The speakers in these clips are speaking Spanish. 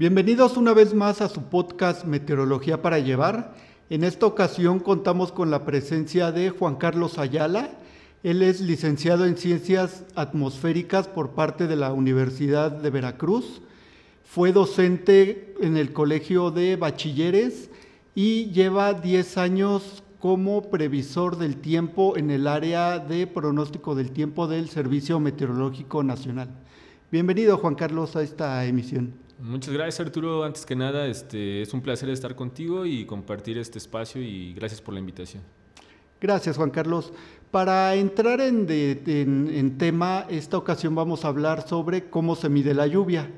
Bienvenidos una vez más a su podcast Meteorología para llevar. En esta ocasión contamos con la presencia de Juan Carlos Ayala. Él es licenciado en Ciencias Atmosféricas por parte de la Universidad de Veracruz. Fue docente en el Colegio de Bachilleres y lleva 10 años como previsor del tiempo en el área de pronóstico del tiempo del Servicio Meteorológico Nacional. Bienvenido Juan Carlos a esta emisión. Muchas gracias Arturo. Antes que nada, este, es un placer estar contigo y compartir este espacio y gracias por la invitación. Gracias Juan Carlos. Para entrar en, en, tema, esta ocasión vamos a hablar sobre cómo se mide la lluvia.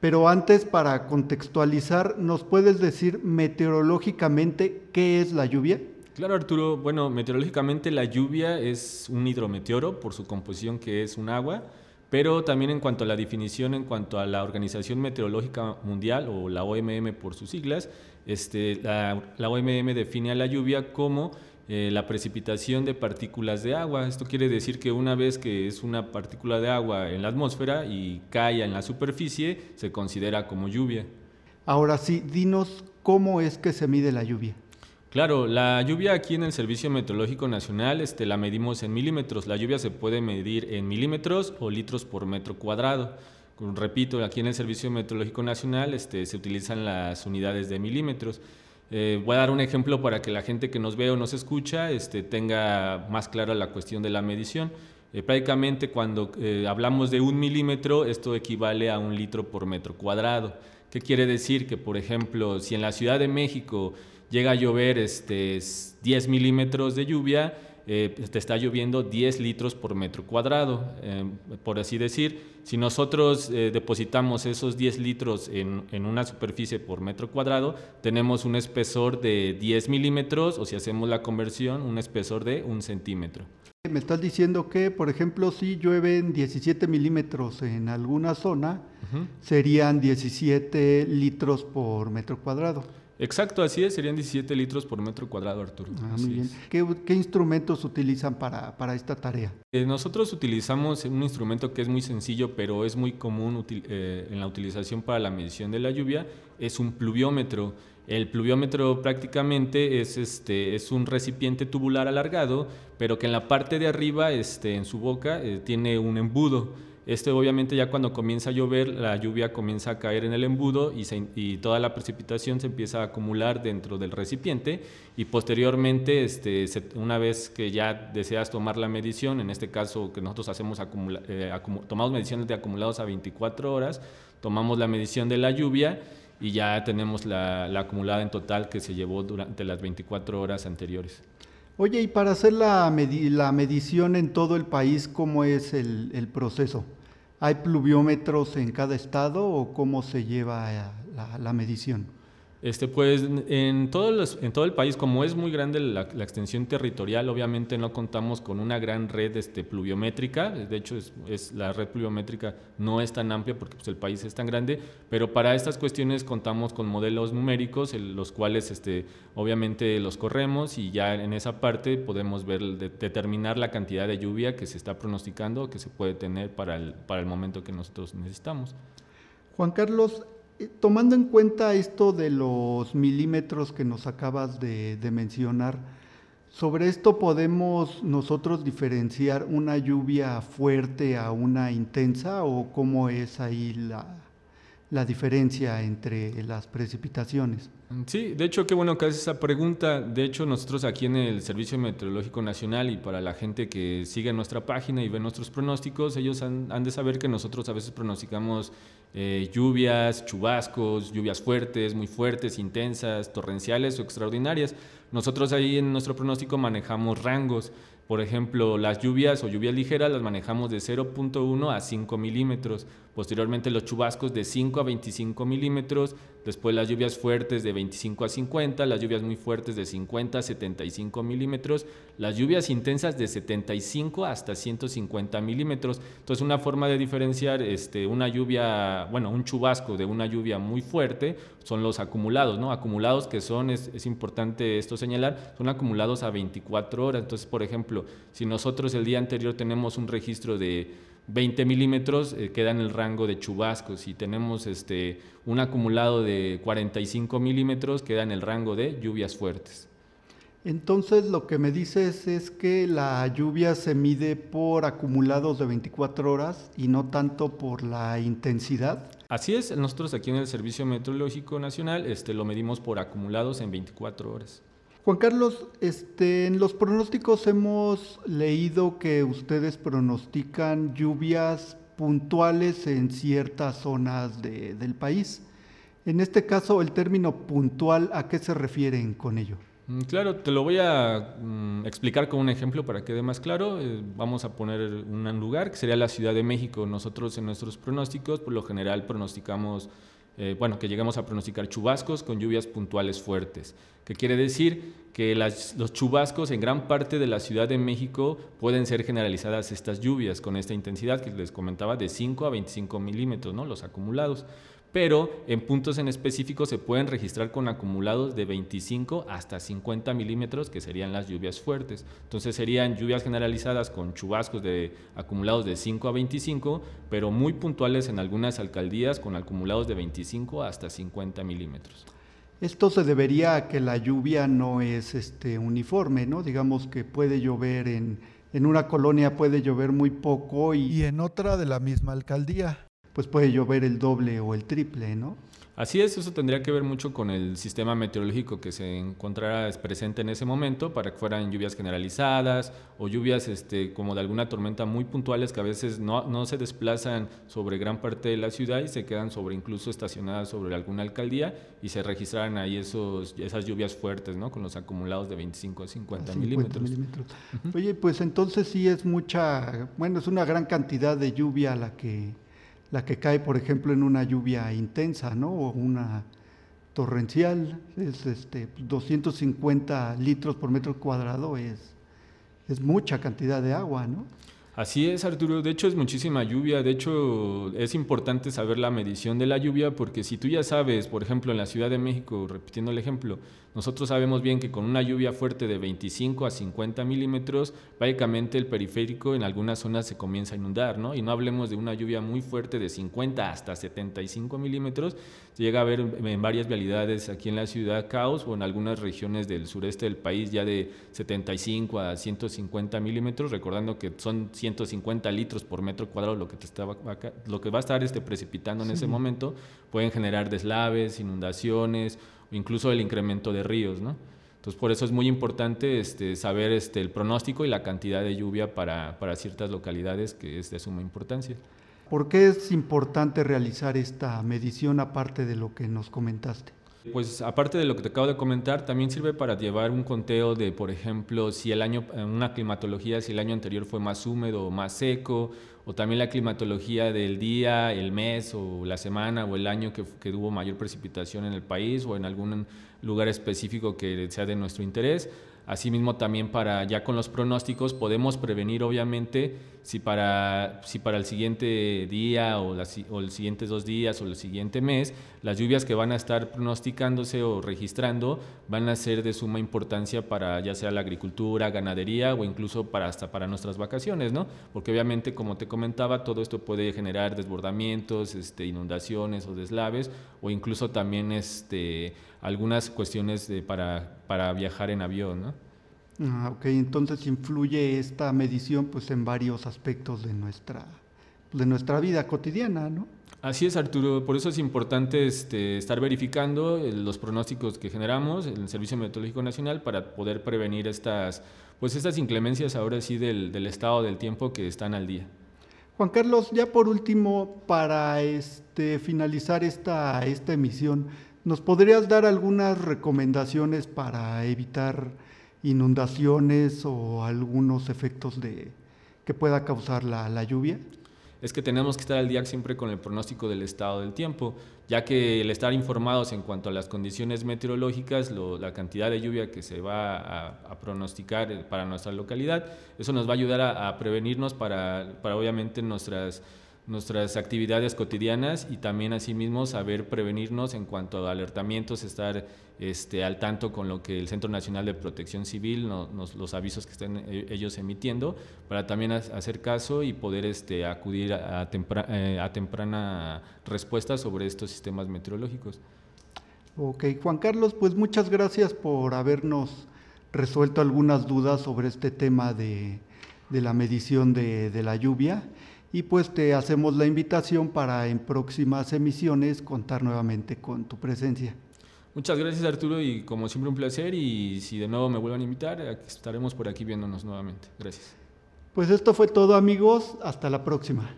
Pero antes, para contextualizar, ¿nos puedes decir meteorológicamente qué es la lluvia? Claro, Arturo. Bueno, meteorológicamente la lluvia es un hidrometeoro por su composición que es un agua pero también en cuanto a la definición, en cuanto a la Organización Meteorológica Mundial o la OMM por sus siglas, este, la, OMM define a la lluvia como eh, la precipitación de partículas de agua. Esto quiere decir que una vez que es una partícula de agua en la atmósfera y cae en la superficie, se considera como lluvia. Ahora sí, dinos cómo es que se mide la lluvia. Claro, la lluvia aquí en el Servicio Meteorológico Nacional este, la medimos en milímetros. La lluvia se puede medir en milímetros o litros por metro cuadrado. Repito, aquí en el Servicio Meteorológico Nacional este, se utilizan las unidades de milímetros. Eh, voy a dar un ejemplo para que la gente que nos ve o nos escucha este, tenga más clara la cuestión de la medición. Eh, prácticamente cuando eh, hablamos de un milímetro, esto equivale a un litro por metro cuadrado. ¿Qué quiere decir? Que, por ejemplo, si en la Ciudad de México llega a llover este, 10 milímetros de lluvia, eh, te está lloviendo 10 litros por metro cuadrado, eh, por así decir. Si nosotros eh, depositamos esos 10 litros en, en, una superficie por metro cuadrado, tenemos un espesor de 10 milímetros, o si hacemos la conversión, un espesor de un centímetro. Me estás diciendo que, por ejemplo, si llueven 17 milímetros en alguna zona, serían 17 litros por metro cuadrado. Exacto, así es, serían 17 litros por metro cuadrado, Arturo. Ah, muy bien. ¿Qué, instrumentos utilizan para, para esta tarea? Eh, nosotros utilizamos un instrumento que es muy sencillo, pero es muy común eh, en la utilización para la medición de la lluvia, es un pluviómetro. El pluviómetro prácticamente es, este, es un recipiente tubular alargado, pero que en la parte de arriba, este, en su boca, eh, tiene un embudo. Este obviamente ya cuando comienza a llover, la lluvia comienza a caer en el embudo y, toda la precipitación se empieza a acumular dentro del recipiente y posteriormente, este, una vez que ya deseas tomar la medición, en este caso que nosotros hacemos eh, tomamos mediciones de acumulados a 24 horas, tomamos la medición de la lluvia y ya tenemos la, acumulada en total que se llevó durante las 24 horas anteriores. Oye, y para hacer la, medición en todo el país, ¿cómo es el proceso? ¿Hay pluviómetros en cada estado o cómo se lleva la, medición? Este, pues en, todo el país, como es muy grande la, extensión territorial, obviamente no contamos con una gran red este, pluviométrica. De hecho, es, la red pluviométrica no es tan amplia porque pues, el país es tan grande, pero para estas cuestiones contamos con modelos numéricos, los cuales este, obviamente los corremos y ya en esa parte podemos ver, determinar la cantidad de lluvia que se está pronosticando, que se puede tener para el, para el momento que nosotros necesitamos. Juan Carlos, tomando en cuenta esto de los milímetros que nos acabas de, mencionar, sobre esto podemos nosotros diferenciar una lluvia fuerte a una intensa o cómo es ahí la diferencia entre las precipitaciones. Sí, de hecho, qué bueno que haces esa pregunta. De hecho, nosotros aquí en el Servicio Meteorológico Nacional y para la gente que sigue nuestra página y ve nuestros pronósticos, ellos han, de saber que nosotros a veces pronosticamos eh, lluvias, chubascos, lluvias fuertes, muy fuertes, intensas, torrenciales o extraordinarias. Nosotros ahí en nuestro pronóstico manejamos rangos Por ejemplo, las lluvias o lluvias ligeras las manejamos de 0.1 a 5 milímetros. Posteriormente los chubascos de 5 a 25 milímetros. Después las lluvias fuertes de 25 a 50. Las lluvias muy fuertes de 50 a 75 milímetros. Las lluvias intensas de 75 hasta 150 milímetros. Entonces una forma de diferenciar este, una lluvia, bueno, un chubasco de una lluvia muy fuerte son los acumulados, ¿no? Acumulados que son, es, es importante esto señalar, son acumulados a 24 horas. Entonces, por ejemplo, si nosotros el día anterior tenemos un registro de 20 milímetros, eh, queda en el rango de chubascos. Si tenemos este, un acumulado de 45 milímetros, queda en el rango de lluvias fuertes. Entonces lo que me dices es que la lluvia se mide por acumulados de 24 horas y no tanto por la intensidad. Así es, nosotros aquí en el Servicio Meteorológico Nacional este, lo medimos por acumulados en 24 horas. Juan Carlos, este, en los pronósticos hemos leído que ustedes pronostican lluvias puntuales en ciertas zonas del país. En este caso, el término puntual, ¿a qué se refieren con ello? Mm, claro, te lo voy a mm, explicar con un ejemplo para que quede más claro. Eh, vamos a poner un lugar que sería la Ciudad de México. Nosotros en nuestros pronósticos, por lo general, pronosticamos eh, bueno, que llegamos a pronosticar chubascos con lluvias puntuales fuertes, que quiere decir que los chubascos en gran parte de la Ciudad de México pueden ser generalizadas estas lluvias con esta intensidad que les comentaba de 5 a 25 milímetros, ¿no? los acumulados pero en puntos en específico se pueden registrar con acumulados de 25 hasta 50 milímetros, que serían las lluvias fuertes. Entonces serían lluvias generalizadas con chubascos de acumulados de 5 a 25, pero muy puntuales en algunas alcaldías con acumulados de 25 hasta 50 milímetros. Esto se debería a que la lluvia no es este, uniforme, ¿no? Digamos que puede llover en, en una colonia, puede llover muy poco y, y en otra de la misma alcaldía pues puede llover el doble o el triple, ¿no? Así es, eso tendría que ver mucho con el sistema meteorológico que se encontrara presente en ese momento para que fueran lluvias generalizadas o lluvias este, como de alguna tormenta muy puntuales que a veces no, no se desplazan sobre gran parte de la ciudad y se quedan sobre incluso estacionadas sobre alguna alcaldía y se registraran ahí esos, esas lluvias fuertes, ¿no? Con los acumulados de 25 a 50, milímetros. Oye, pues entonces sí es mucha, bueno, es una gran cantidad de lluvia la que la que cae, por ejemplo, en una lluvia intensa, ¿no? O una torrencial, es este, 250 litros por metro cuadrado, es, es mucha cantidad de agua, ¿no? Así es, Arturo. De hecho, es muchísima lluvia. De hecho, es importante saber la medición de la lluvia porque si tú ya sabes, por ejemplo, en la Ciudad de México, repitiendo el ejemplo, nosotros sabemos bien que con una lluvia fuerte de 25 a 50 milímetros, básicamente el periférico en algunas zonas se comienza a inundar, ¿no? Y no hablemos de una lluvia muy fuerte de 50 hasta 75 milímetros, se llega a ver en varias vialidades aquí en la ciudad caos o en algunas regiones del sureste del país ya de 75 a 150 milímetros, recordando que son 150 litros por metro cuadrado lo que, te estaba, lo que va a estar este, precipitando en ese momento, pueden generar deslaves, inundaciones, incluso el incremento de ríos, ¿no? Entonces, por eso es muy importante este, saber este, el pronóstico y la cantidad de lluvia para, para ciertas localidades, que es de suma importancia. ¿Por qué es importante realizar esta medición aparte de lo que nos comentaste? Pues aparte de lo que te acabo de comentar, también sirve para llevar un conteo de, por ejemplo, si el año, una climatología, si el año anterior fue más húmedo o más seco, o también la climatología del día, el mes o la semana o el año que, que hubo mayor precipitación en el país o en algún lugar específico que sea de nuestro interés. Asimismo, también para ya con los pronósticos podemos prevenir, obviamente, si para, si para el siguiente día o, los siguientes dos días o el siguiente mes, las lluvias que van a estar pronosticándose o registrando van a ser de suma importancia para ya sea la agricultura, ganadería o incluso para hasta para nuestras vacaciones, ¿no? Porque obviamente, como te comentaba, todo esto puede generar desbordamientos, este, inundaciones o deslaves o incluso también este, algunas cuestiones de, para, para viajar en avión, ¿no? Ah, ok, entonces influye esta medición pues en varios aspectos de nuestra, de nuestra vida cotidiana, ¿no? Así es, Arturo. Por eso es importante este, estar verificando eh, los pronósticos que generamos en el Servicio Meteorológico Nacional para poder prevenir estas, pues estas inclemencias ahora sí del, del estado del tiempo que están al día. Juan Carlos, ya por último, para este, finalizar esta, esta emisión, ¿nos podrías dar algunas recomendaciones para evitar inundaciones o algunos efectos de, que pueda causar la, lluvia? Es que tenemos que estar al día siempre con el pronóstico del estado del tiempo, ya que el estar informados en cuanto a las condiciones meteorológicas, la cantidad de lluvia que se va a, pronosticar para nuestra localidad, eso nos va a ayudar a, a prevenirnos para, para obviamente nuestras nuestras actividades cotidianas y también asimismo saber prevenirnos en cuanto a alertamientos, estar este, al tanto con lo que el Centro Nacional de Protección Civil, nos, los avisos que estén eh, ellos emitiendo, para también hacer caso y poder este, acudir a, eh, a temprana respuesta sobre estos sistemas meteorológicos. Ok, Juan Carlos, pues muchas gracias por habernos resuelto algunas dudas sobre este tema de, la medición de la lluvia y pues te hacemos la invitación para en próximas emisiones contar nuevamente con tu presencia. Muchas gracias Arturo y como siempre un placer y si de nuevo me vuelvan a invitar estaremos por aquí viéndonos nuevamente. Gracias. Pues esto fue todo amigos, hasta la próxima.